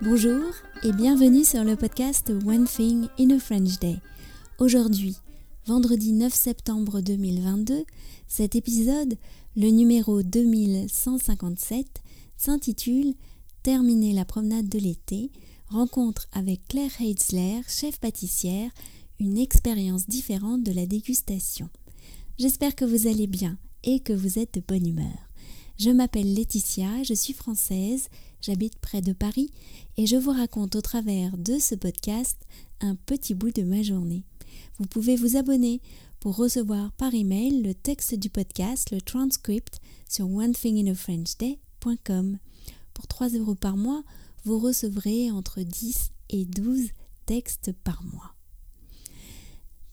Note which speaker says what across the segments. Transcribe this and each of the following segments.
Speaker 1: Bonjour et bienvenue sur le podcast One Thing in a French Day. Aujourd'hui, vendredi 9 septembre 2022, cet épisode, le numéro 2157, s'intitule Terminer la promenade de l'été, rencontre avec Claire Heitzler, chef pâtissière, une expérience différente de la dégustation. J'espère que vous allez bien et que vous êtes de bonne humeur. Je m'appelle Laetitia, je suis française, j'habite près de Paris et je vous raconte au travers de ce podcast un petit bout de ma journée. Vous pouvez vous abonner pour recevoir par email le texte du podcast, le transcript sur onethinginafrenchday.com. Pour 3 euros par mois, vous recevrez entre 10 et 12 textes par mois.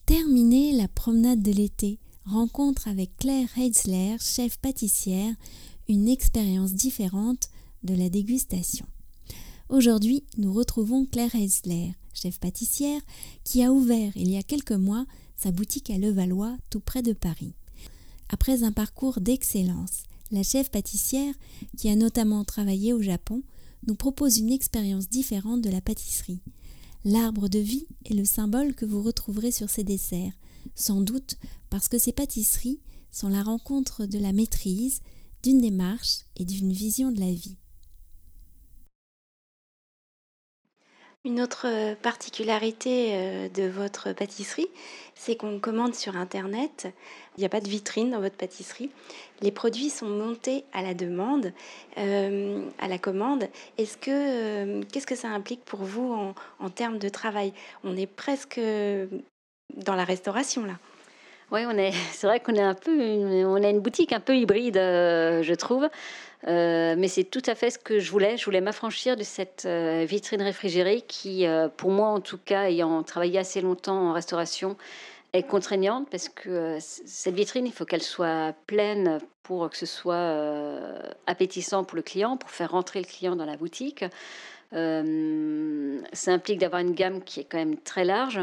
Speaker 1: Terminer la promenade de l'été, rencontre avec Claire Heitzler, chef pâtissière, une expérience différente de la dégustation. Aujourd'hui, nous retrouvons Claire Heisler, chef pâtissière, qui a ouvert il y a quelques mois sa boutique à Levallois, tout près de Paris. Après un parcours d'excellence, la chef pâtissière, qui a notamment travaillé au Japon, nous propose une expérience différente de la pâtisserie. L'arbre de vie est le symbole que vous retrouverez sur ces desserts, sans doute parce que ces pâtisseries sont la rencontre de la maîtrise, d'une démarche et d'une vision de la vie.
Speaker 2: Une autre euh, particularité euh, de votre pâtisserie, c'est qu'on commande sur Internet. Il n'y a pas de vitrine dans votre pâtisserie. Les produits sont montés à la demande, euh, à la commande. Est-ce que qu'est-ce que ça implique pour vous en, en termes de travail? On est presque dans la restauration là.
Speaker 3: Oui, on est. C'est vrai qu'on est un peu, on a une boutique un peu hybride, je trouve. Euh, mais c'est tout à fait ce que je voulais. Je voulais m'affranchir de cette euh, vitrine réfrigérée qui, euh, pour moi en tout cas, ayant travaillé assez longtemps en restauration, est contraignante parce que cette vitrine, il faut qu'elle soit pleine pour que ce soit appétissant pour le client, pour faire rentrer le client dans la boutique. ça implique d'avoir une gamme qui est quand même très large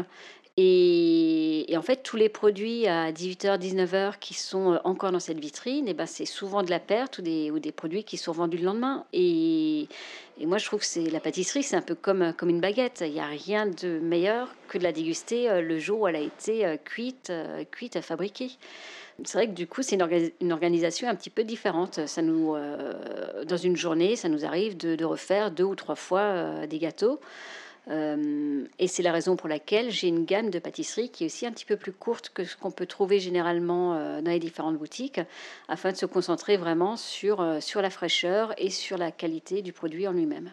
Speaker 3: et, en fait, tous les produits à 18h, 19h qui sont euh, encore dans cette vitrine, et eh ben, c'est souvent de la perte ou des, produits qui sont vendus le lendemain. Et, moi, je trouve que c'est la pâtisserie, c'est un peu comme, comme une baguette. Il n'y a rien de meilleur que de la déguster euh, le jour où elle a été euh, cuite, cuite, fabriquée. C'est vrai que du coup, c'est une, organisation un petit peu différente. Ça nous, dans une journée, ça nous arrive de refaire deux ou trois fois des gâteaux. Euh, et c'est la raison pour laquelle j'ai une gamme de pâtisseries qui est aussi un petit peu plus courte que ce qu'on peut trouver généralement euh, dans les différentes boutiques, afin de se concentrer vraiment sur, euh, sur la fraîcheur et sur la qualité du produit en lui-même.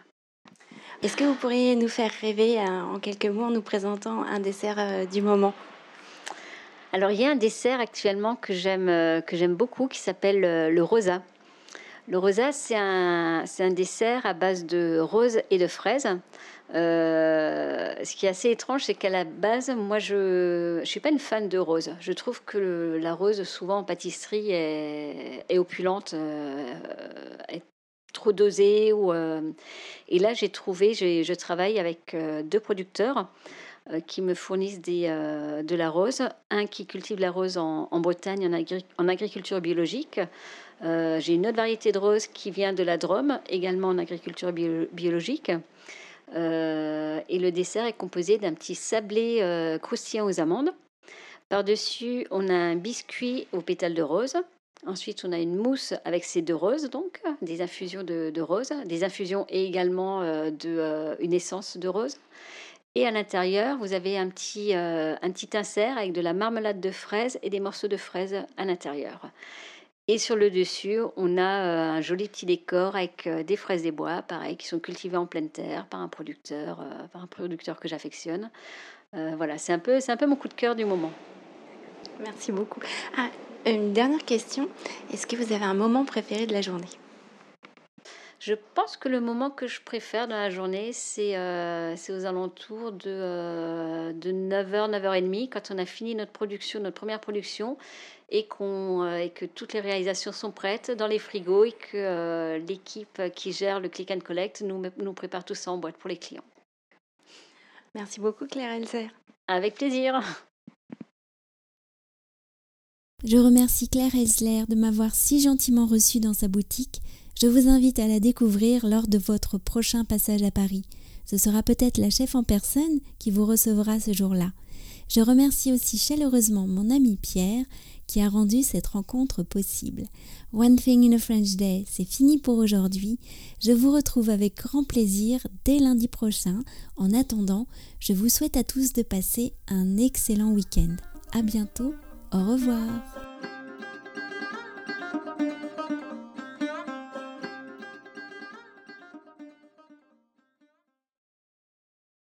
Speaker 2: Est-ce que vous pourriez nous faire rêver en quelques mots en nous présentant un dessert du moment?
Speaker 3: Alors il y a un dessert actuellement que j'aime que j'aime beaucoup qui s'appelle le rosa. Le rosa, c'est un, dessert à base de rose et de fraises. Euh, ce qui est assez étrange, c'est qu'à la base, moi, je ne suis pas une fan de rose. Je trouve que la rose, souvent en pâtisserie, est, opulente, euh, est trop dosée. Euh, et là, j'ai trouvé, je travaille avec deux producteurs qui me fournissent des, de la rose. Un qui cultive la rose en, Bretagne en, agriculture biologique. j'ai une autre variété de rose qui vient de la Drôme, également en agriculture biologique. Euh, et le dessert est composé d'un petit sablé euh, croustillant aux amandes. Par-dessus, on a un biscuit aux pétales de rose. Ensuite, on a une mousse avec ces deux roses, donc des infusions de, de rose, des infusions et également euh, une essence de rose. Et à l'intérieur, vous avez un petit, un petit insert avec de la marmelade de fraises et des morceaux de fraises à l'intérieur. Et sur le dessus, on a euh, un joli petit décor avec euh, des fraises des bois, pareil, qui sont cultivées en pleine terre par un producteur, euh, par un producteur que j'affectionne. voilà, c'est un peu, un peu mon coup de cœur du moment.
Speaker 2: Merci beaucoup. Ah, une dernière question. Est-ce que vous avez un moment préféré de la journée?
Speaker 3: Je pense que le moment que je préfère dans la journée, c'est c'est aux alentours de, de 9h, 9h30, quand on a fini notre production, notre première production, et, qu'on, euh, et que toutes les réalisations sont prêtes dans les frigos et que euh, l'équipe qui gère le click and collect nous, nous prépare tout ça en boîte pour les clients.
Speaker 2: Merci beaucoup Claire Elzer.
Speaker 3: Avec plaisir.
Speaker 1: Je remercie Claire Elsler de m'avoir si gentiment reçue dans sa boutique. Je vous invite à la découvrir lors de votre prochain passage à Paris. ce sera peut-être la chef en personne qui vous recevra ce jour-là. Je remercie aussi chaleureusement mon ami Pierre qui a rendu cette rencontre possible. One Thing in a French Day, c'est fini pour aujourd'hui. Je vous retrouve avec grand plaisir dès lundi prochain. En attendant, je vous souhaite à tous de passer un excellent week-end. À bientôt. Au revoir.